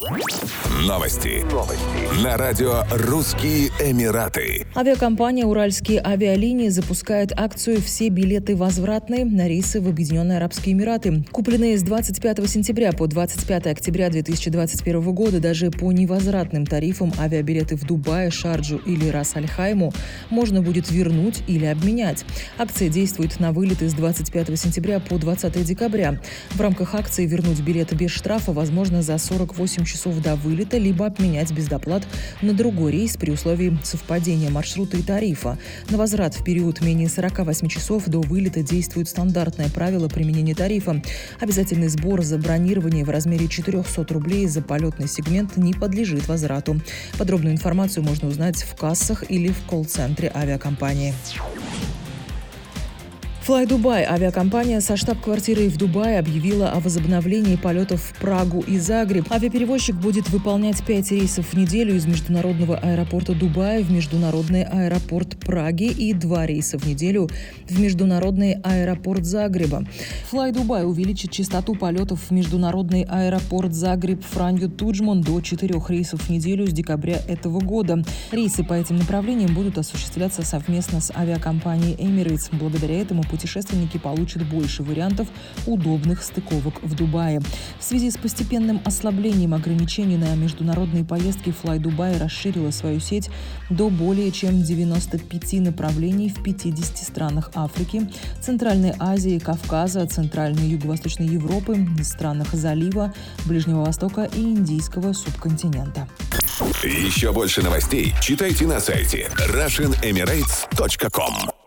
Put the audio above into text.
Новости. Новости. На радио «Русские Эмираты». Авиакомпания «Уральские авиалинии» запускает акцию «Все билеты возвратные» на рейсы в Объединенные Арабские Эмираты. Купленные с 25 сентября по 25 октября 2021 года даже по невозвратным тарифам авиабилеты в Дубае, Шарджу или Рас-Аль-Хайму можно будет вернуть или обменять. Акция действует на вылеты с 25 сентября по 20 декабря. В рамках акции вернуть билеты без штрафа возможно за 48 часов до вылета, либо обменять без доплат на другой рейс при условии совпадения маршрута и тарифа. На возврат в период менее 48 часов до вылета действует стандартное правило применения тарифа. Обязательный сбор за бронирование в размере 400 рублей за полетный сегмент не подлежит возврату. Подробную информацию можно узнать в кассах или в колл-центре авиакомпании. Fly Dubai авиакомпания со штаб-квартирой в Дубае объявила о возобновлении полетов в Прагу и Загреб. Авиаперевозчик будет выполнять пять рейсов в неделю из международного аэропорта Дубая в международный аэропорт Праги и два рейса в неделю в международный аэропорт Загреба. Fly Dubai увеличит частоту полетов в международный аэропорт Загреб Франью Туджман до четырех рейсов в неделю с декабря этого года. Рейсы по этим направлениям будут осуществляться совместно с авиакомпанией Emirates. Благодаря этому путешественники получат больше вариантов удобных стыковок в Дубае. В связи с постепенным ослаблением ограничений на международные поездки Fly Dubai расширила свою сеть до более чем 95 направлений в 50 странах Африки, Центральной Азии, Кавказа, Центральной и Юго-Восточной Европы, странах Залива, Ближнего Востока и Индийского субконтинента. Еще больше новостей читайте на сайте RussianEmirates.com